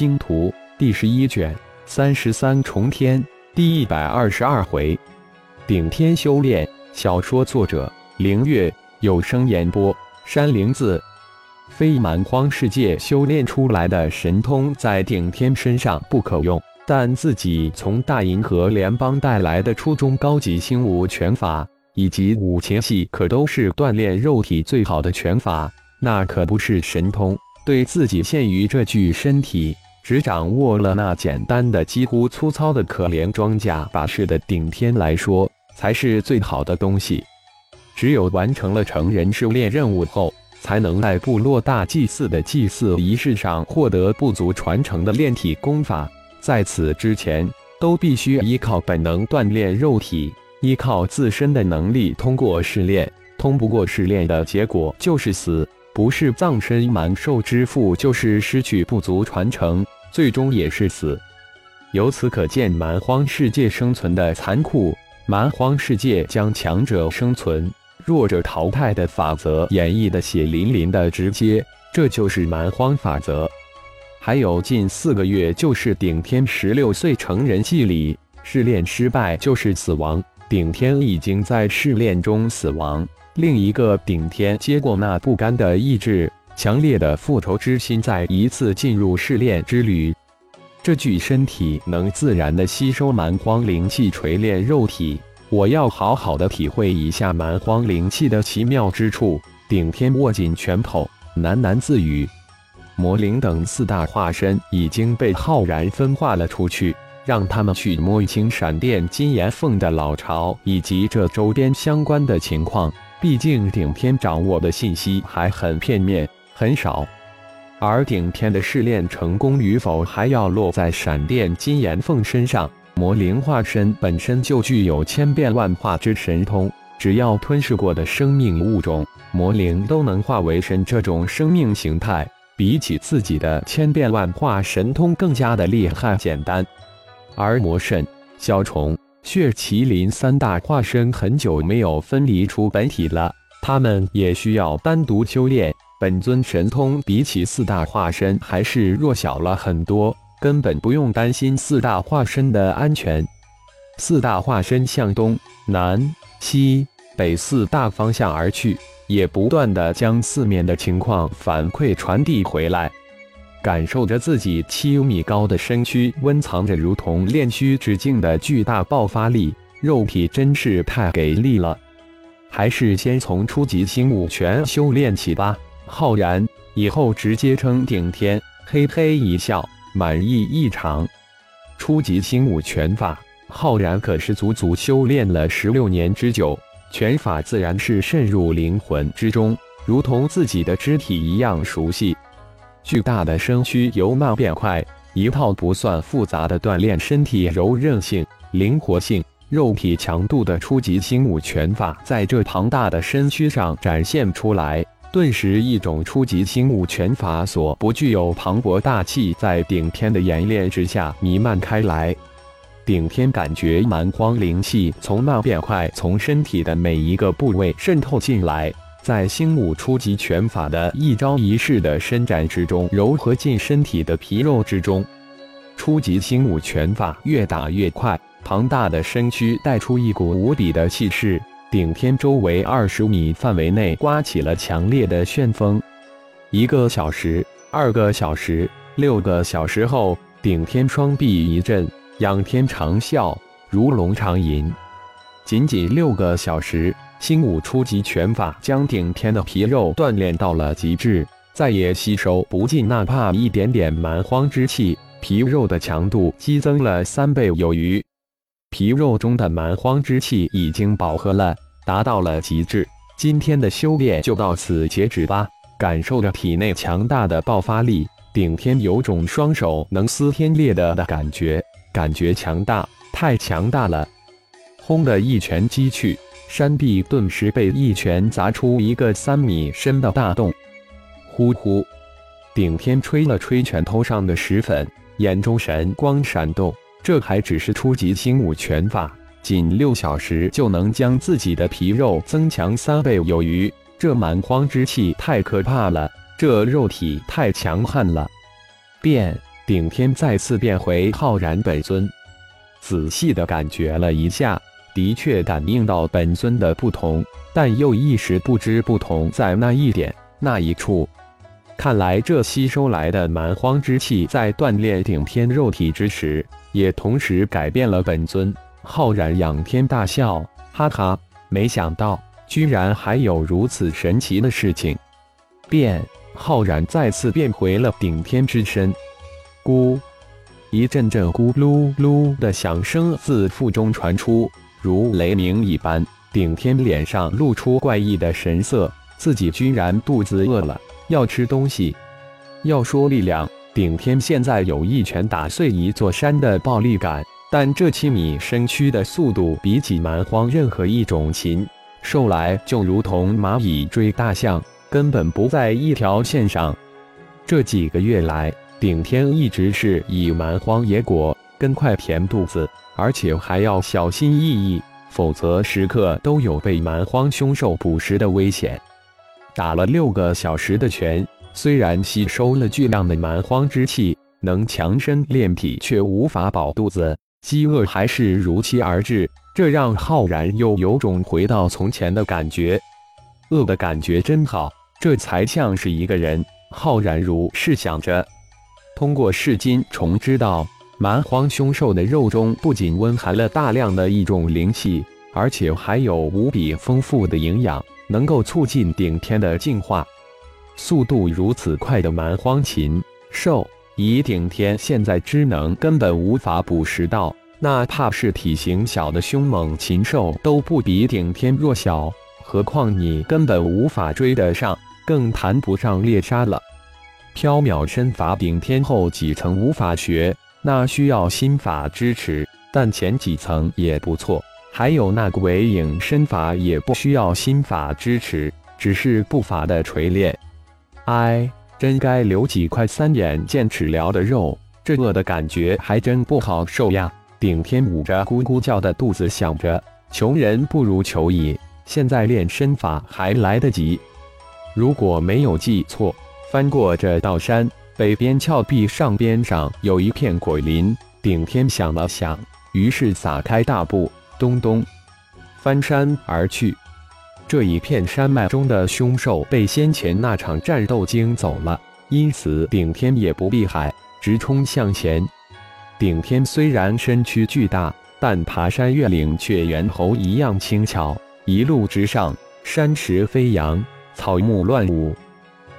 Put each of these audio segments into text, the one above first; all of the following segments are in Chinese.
星图》第十一卷三十三重天第一百二十二回，顶天修炼。小说作者：凌月，有声演播：山灵子。非蛮荒世界修炼出来的神通在顶天身上不可用，但自己从大银河联邦带来的初中高级星武拳法以及五禽戏，可都是锻炼肉体最好的拳法。那可不是神通。对自己限于这具身体，只掌握了那简单的、几乎粗糙的可怜装甲把式的顶天来说，才是最好的东西。只有完成了成人试炼任务后，才能在部落大祭祀的祭祀仪式上获得部族传承的炼体功法。在此之前，都必须依靠本能锻炼肉体，依靠自身的能力通过试炼。通不过试炼的结果就是死。不是葬身蛮兽之腹，就是失去不足传承，最终也是死。由此可见，蛮荒世界生存的残酷。蛮荒世界将强者生存、弱者淘汰的法则演绎的血淋淋的直接，这就是蛮荒法则。还有近四个月就是顶天十六岁成人祭礼，试炼失败就是死亡。顶天已经在试炼中死亡。另一个顶天接过那不甘的意志，强烈的复仇之心，再一次进入试炼之旅。这具身体能自然的吸收蛮荒灵气，锤炼肉体。我要好好的体会一下蛮荒灵气的奇妙之处。顶天握紧拳头，喃喃自语：“魔灵等四大化身已经被浩然分化了出去，让他们去摸清闪电金岩凤的老巢以及这周边相关的情况。”毕竟顶天掌握的信息还很片面，很少，而顶天的试炼成功与否，还要落在闪电金岩凤身上。魔灵化身本身就具有千变万化之神通，只要吞噬过的生命物种，魔灵都能化为神。这种生命形态，比起自己的千变万化神通更加的厉害简单。而魔神、小虫。血麒麟三大化身很久没有分离出本体了，他们也需要单独修炼。本尊神通比起四大化身还是弱小了很多，根本不用担心四大化身的安全。四大化身向东南西北四大方向而去，也不断的将四面的情况反馈传递回来。感受着自己七米高的身躯温藏着如同炼虚之境的巨大爆发力，肉体真是太给力了。还是先从初级星武拳修炼起吧。浩然以后直接称顶天，嘿嘿一笑，满意异常。初级星武拳法，浩然可是足足修炼了十六年之久，拳法自然是渗入灵魂之中，如同自己的肢体一样熟悉。巨大的身躯由慢变快，一套不算复杂的锻炼身体柔韧性、灵活性、肉体强度的初级星武拳法，在这庞大的身躯上展现出来。顿时，一种初级星武拳法所不具有磅礴大气，在顶天的演练之下弥漫开来。顶天感觉蛮荒灵气从慢变快，从身体的每一个部位渗透进来。在星武初级拳法的一招一式的伸展之中，柔合进身体的皮肉之中。初级星武拳法越打越快，庞大的身躯带出一股无比的气势。顶天周围二十米范围内刮起了强烈的旋风。一个小时，二个小时，六个小时后，顶天双臂一震，仰天长啸，如龙长吟。仅仅六个小时。星武初级拳法将顶天的皮肉锻炼到了极致，再也吸收不进哪怕一点点蛮荒之气，皮肉的强度激增了三倍有余。皮肉中的蛮荒之气已经饱和了，达到了极致。今天的修炼就到此截止吧。感受着体内强大的爆发力，顶天有种双手能撕天裂地的感觉，感觉强大，太强大了！轰的一拳击去。山壁顿时被一拳砸出一个三米深的大洞。呼呼，顶天吹了吹拳头上的石粉，眼中神光闪动。这还只是初级星武拳法，仅六小时就能将自己的皮肉增强三倍有余。这蛮荒之气太可怕了，这肉体太强悍了。变顶天再次变回浩然本尊。仔细的感觉了一下，的确感应到本尊的不同，但又一时不知不同在那一点那一处。看来这吸收来的蛮荒之气，在锻炼顶天肉体之时，也同时改变了本尊。浩然仰天大笑，哈哈，没想到居然还有如此神奇的事情。变，浩然再次变回了顶天之身。咕。一阵阵咕噜噜的响声自腹中传出，如雷鸣一般。顶天脸上露出怪异的神色，自己居然肚子饿了，要吃东西。要说力量，顶天现在有一拳打碎一座山的暴力感，但这七米身躯的速度比起蛮荒任何一种禽兽来，就如同蚂蚁追大象，根本不在一条线上。这几个月来，顶天一直是以蛮荒野果跟快填肚子，而且还要小心翼翼，否则时刻都有被蛮荒凶兽捕食的危险。打了六个小时的拳，虽然吸收了巨量的蛮荒之气，能强身炼体，却无法饱肚子，饥饿还是如期而至。这让浩然又有种回到从前的感觉。饿的感觉真好，这才像是一个人。浩然如是想着。通过噬金虫知道，蛮荒凶兽的肉中不仅温含了大量的一种灵气，而且还有无比丰富的营养，能够促进顶天的进化。速度如此快的蛮荒禽兽，以顶天现在之能，根本无法捕食到。哪怕是体型小的凶猛禽兽，都不比顶天弱小，何况你根本无法追得上，更谈不上猎杀了。缥缈身法顶天后几层无法学，那需要心法支持，但前几层也不错。还有那个尾影身法也不需要心法支持，只是步伐的锤炼。哎，真该留几块三眼剑齿疗的肉，这饿的感觉还真不好受呀！顶天捂着咕咕叫的肚子想着，穷人不如求蚁，现在练身法还来得及。如果没有记错。翻过这道山，北边峭壁上边上有一片鬼林。顶天想了想，于是撒开大步，咚咚翻山而去。这一片山脉中的凶兽被先前那场战斗惊走了，因此顶天也不避海，直冲向前。顶天虽然身躯巨大，但爬山越岭却猿猴一样轻巧，一路直上，山石飞扬，草木乱舞。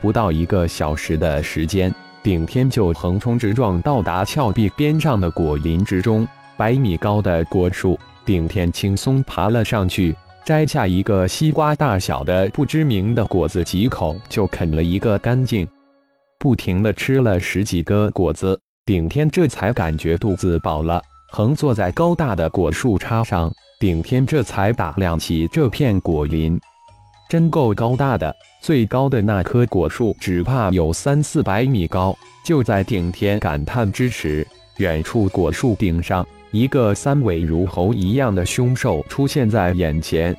不到一个小时的时间，顶天就横冲直撞到达峭壁边上的果林之中。百米高的果树，顶天轻松爬了上去，摘下一个西瓜大小的不知名的果子，几口就啃了一个干净。不停的吃了十几个果子，顶天这才感觉肚子饱了。横坐在高大的果树杈上，顶天这才打量起这片果林。真够高大的，最高的那棵果树只怕有三四百米高。就在顶天感叹之时，远处果树顶上，一个三尾如猴一样的凶兽出现在眼前。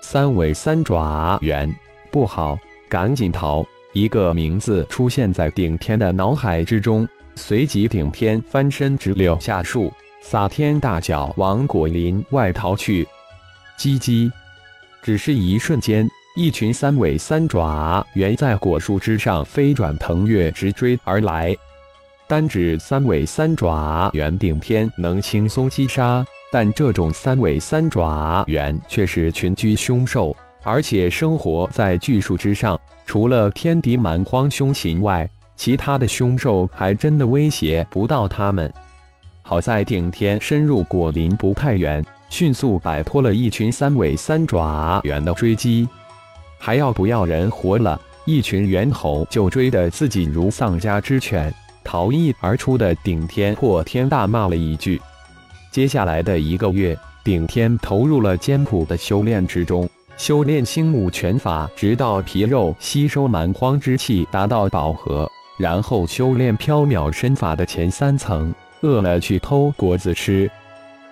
三尾三爪猿，不好，赶紧逃！一个名字出现在顶天的脑海之中，随即顶天翻身直溜下树，撒天大脚往果林外逃去。叽叽。只是一瞬间，一群三尾三爪猿在果树之上飞转腾跃，直追而来。单指三尾三爪猿顶天能轻松击杀，但这种三尾三爪猿却是群居凶兽，而且生活在巨树之上。除了天敌蛮荒凶禽外，其他的凶兽还真的威胁不到它们。好在顶天深入果林不太远。迅速摆脱了一群三尾三爪猿的追击，还要不要人活了？一群猿猴就追得自己如丧家之犬，逃逸而出的顶天破天大骂了一句。接下来的一个月，顶天投入了艰苦的修炼之中，修炼星武拳法，直到皮肉吸收蛮荒之气达到饱和，然后修炼缥缈身法的前三层，饿了去偷果子吃。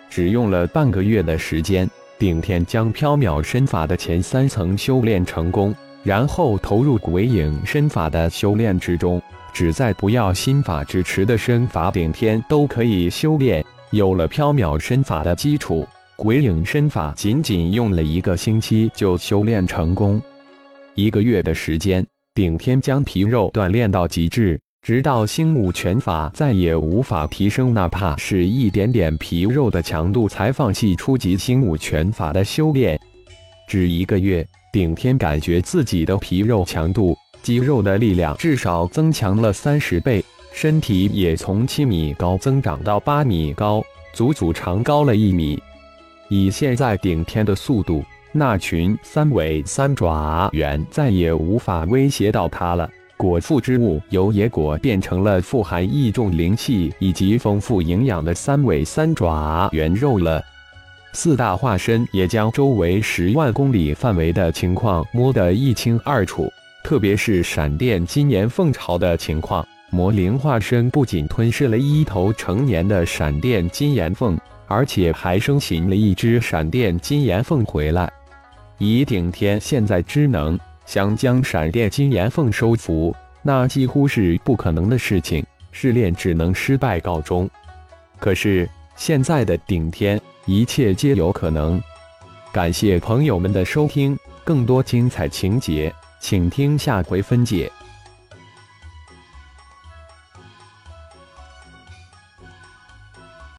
只用了半个月的时间，顶天将缥缈身法的前三层修炼成功，然后投入鬼影身法的修炼之中。只在不要心法支持的身法顶天都可以修炼。有了缥缈身法的基础，鬼影身法仅仅用了一个星期就修炼成功。一个月的时间，顶天将皮肉锻炼到极致，直到星武拳法再也无法提升哪怕是一点点皮肉的强度，才放弃初级星武拳法的修炼。只一个月，顶天感觉自己的皮肉强度。肌肉的力量至少增强了三十倍，身体也从七米高增长到八米高，足足长高了一米。以现在顶天的速度，那群三尾三爪猿再也无法威胁到他了。果腹之物由野果变成了富含异种灵气以及丰富营养的三尾三爪猿肉了。四大化身也将周围十万公里范围的情况摸得一清二楚。特别是闪电金岩凤巢的情况，魔灵化身不仅吞噬了一头成年的闪电金岩凤，而且还生擒了一只闪电金岩凤回来。以顶天现在之能，想将闪电金岩凤收服，那几乎是不可能的事情，试炼只能失败告终。可是现在的顶天，一切皆有可能。感谢朋友们的收听，更多精彩情节。请听下回分解。